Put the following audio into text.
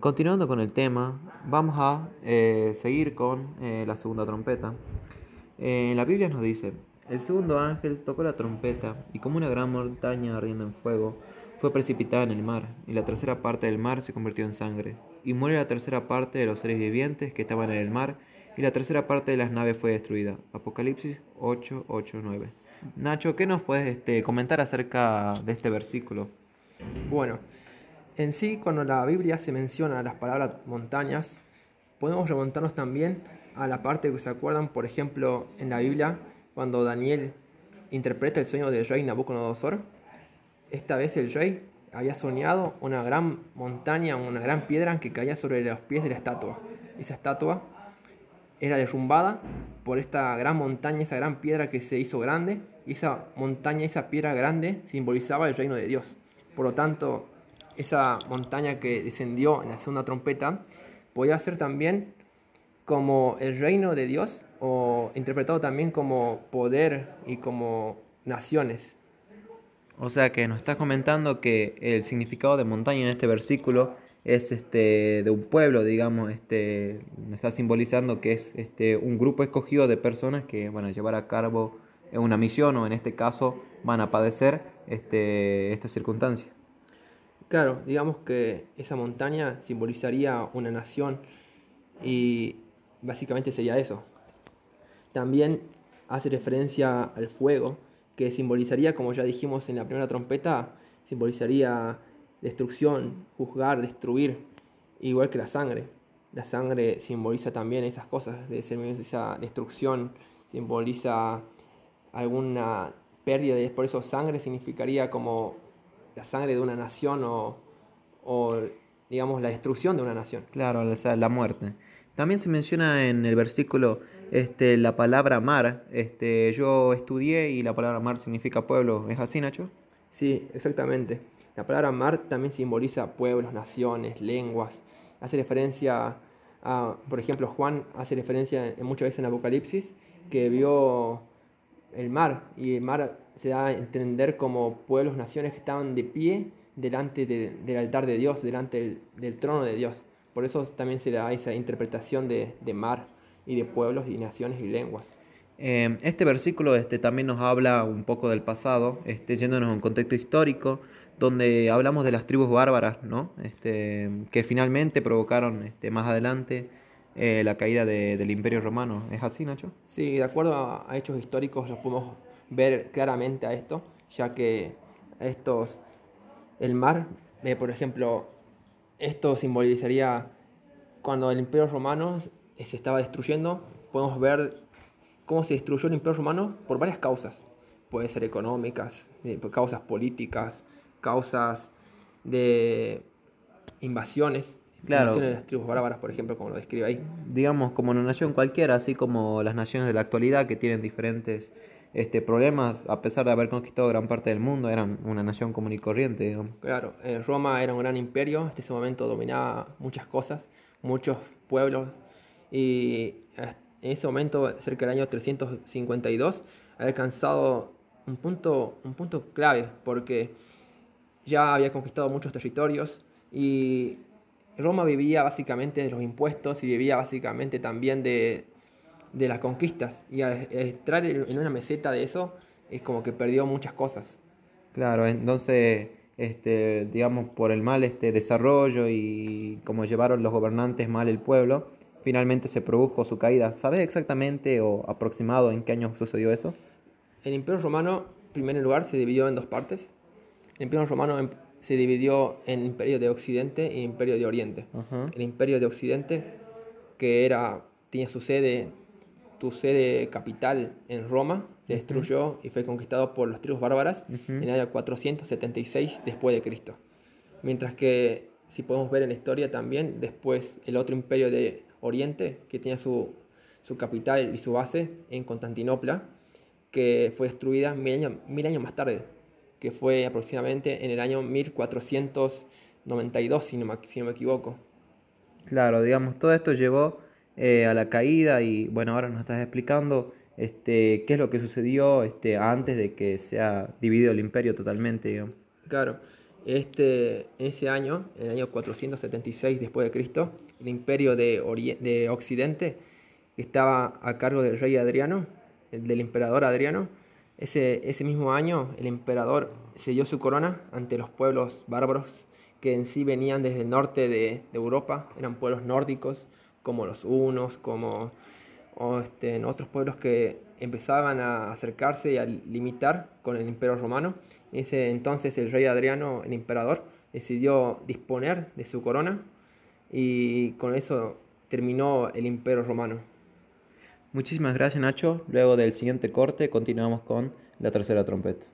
Continuando con el tema, vamos a eh, seguir con eh, la segunda trompeta. Eh, en la Biblia nos dice, el segundo ángel tocó la trompeta y como una gran montaña ardiendo en fuego, fue precipitada en el mar, y la tercera parte del mar se convirtió en sangre, y murió la tercera parte de los seres vivientes que estaban en el mar, y la tercera parte de las naves fue destruida. Apocalipsis 8, 8, 9. Nacho, ¿qué nos puedes este, comentar acerca de este versículo? Bueno, en sí, cuando la Biblia se menciona las palabras montañas, podemos remontarnos también a la parte que se acuerdan, por ejemplo, en la Biblia, cuando Daniel interpreta el sueño del rey Nabucodonosor. Esta vez el rey había soñado una gran montaña, una gran piedra que caía sobre los pies de la estatua. Esa estatua era derrumbada por esta gran montaña, esa gran piedra que se hizo grande, y esa montaña, esa piedra grande simbolizaba el reino de Dios. Por lo tanto, esa montaña que descendió en la segunda trompeta, podía ser también como el reino de Dios o interpretado también como poder y como naciones. O sea que nos está comentando que el significado de montaña en este versículo es este de un pueblo, digamos, este está simbolizando que es este un grupo escogido de personas que van a llevar a cabo una misión o en este caso van a padecer este esta circunstancia. Claro, digamos que esa montaña simbolizaría una nación y básicamente sería eso. También hace referencia al fuego, que simbolizaría, como ya dijimos en la primera trompeta, simbolizaría destrucción, juzgar, destruir, igual que la sangre. La sangre simboliza también esas cosas, de esa destrucción, simboliza alguna pérdida, y por eso sangre significaría como la sangre de una nación o, digamos, la destrucción de una nación. Claro, la muerte. También se menciona en el versículo este, la palabra mar. Este, yo estudié y la palabra mar significa pueblo. ¿Es así, Nacho? Sí, exactamente. La palabra mar también simboliza pueblos, naciones, lenguas. Hace referencia a, por ejemplo, Juan hace referencia muchas veces en Apocalipsis que vio el mar y el mar se da a entender como pueblos, naciones que estaban de pie delante del altar de Dios, delante del, trono de Dios. Por eso también se da esa interpretación de, mar y de pueblos y naciones y lenguas. Eh, este versículo este, también nos habla un poco del pasado, este, yéndonos a un contexto histórico, donde hablamos de las tribus bárbaras, ¿no? este, que finalmente provocaron este, más adelante eh, la caída del Imperio Romano. ¿Es así, Nacho? Sí, de acuerdo a, a hechos históricos los podemos ver claramente a esto, ya que estos, el mar, eh, por ejemplo, esto simbolizaría cuando el Imperio Romano se estaba destruyendo, podemos ver cómo se destruyó el Imperio Romano por varias causas. Puede ser económicas, causas políticas, causas de invasiones, Claro. de las tribus bárbaras, por ejemplo, como lo describe ahí. Digamos, como una nación cualquiera, así como las naciones de la actualidad que tienen diferentes este, problemas, a pesar de haber conquistado gran parte del mundo, eran una nación común y corriente. Claro, eh, Roma era un gran imperio, en ese momento dominaba muchas cosas, muchos pueblos, y en ese momento, cerca del año 352, había alcanzado un punto, un punto clave, porque ya había conquistado muchos territorios y Roma vivía básicamente de los impuestos y vivía básicamente también de, de las conquistas. Y al entrar en una meseta de eso, es como que perdió muchas cosas. Claro, entonces, este, digamos, por el mal este desarrollo y como llevaron los gobernantes mal el pueblo, finalmente se produjo su caída. ¿Sabes exactamente o aproximado en qué año sucedió eso? El Imperio Romano, en primer lugar, se dividió en dos partes. El Imperio Romano em, se dividió en Imperio de Occidente e Imperio de Oriente. El Imperio de Occidente, que era, tenía su sede tu sede capital en Roma se destruyó y fue conquistado por los tribus bárbaras en el año 476 después de Cristo. Mientras que, si podemos ver en la historia también, después el otro imperio de Oriente, que tenía su, su capital y su base en Constantinopla, que fue destruida mil años, mil años más tarde, que fue aproximadamente en el año 1492, si no, si no me equivoco. Claro, digamos, todo esto llevó eh, a la caída y bueno, ahora nos estás explicando este, qué es lo que sucedió este, antes de que sea dividido el imperio totalmente. Claro, Este, en ese año, en el año 476 después de Cristo, el imperio de, de Occidente, estaba a cargo del rey Adriano, del emperador Adriano, ese, ese mismo año el emperador selló su corona ante los pueblos bárbaros que en sí venían desde el norte de, Europa, eran pueblos nórdicos como los hunos, como este, otros pueblos que empezaban a acercarse y a limitar con el imperio romano. En ese entonces el rey Adriano, el emperador, decidió disponer de su corona y con eso terminó el imperio romano. Muchísimas gracias Nacho. Luego del siguiente corte continuamos con la tercera trompeta.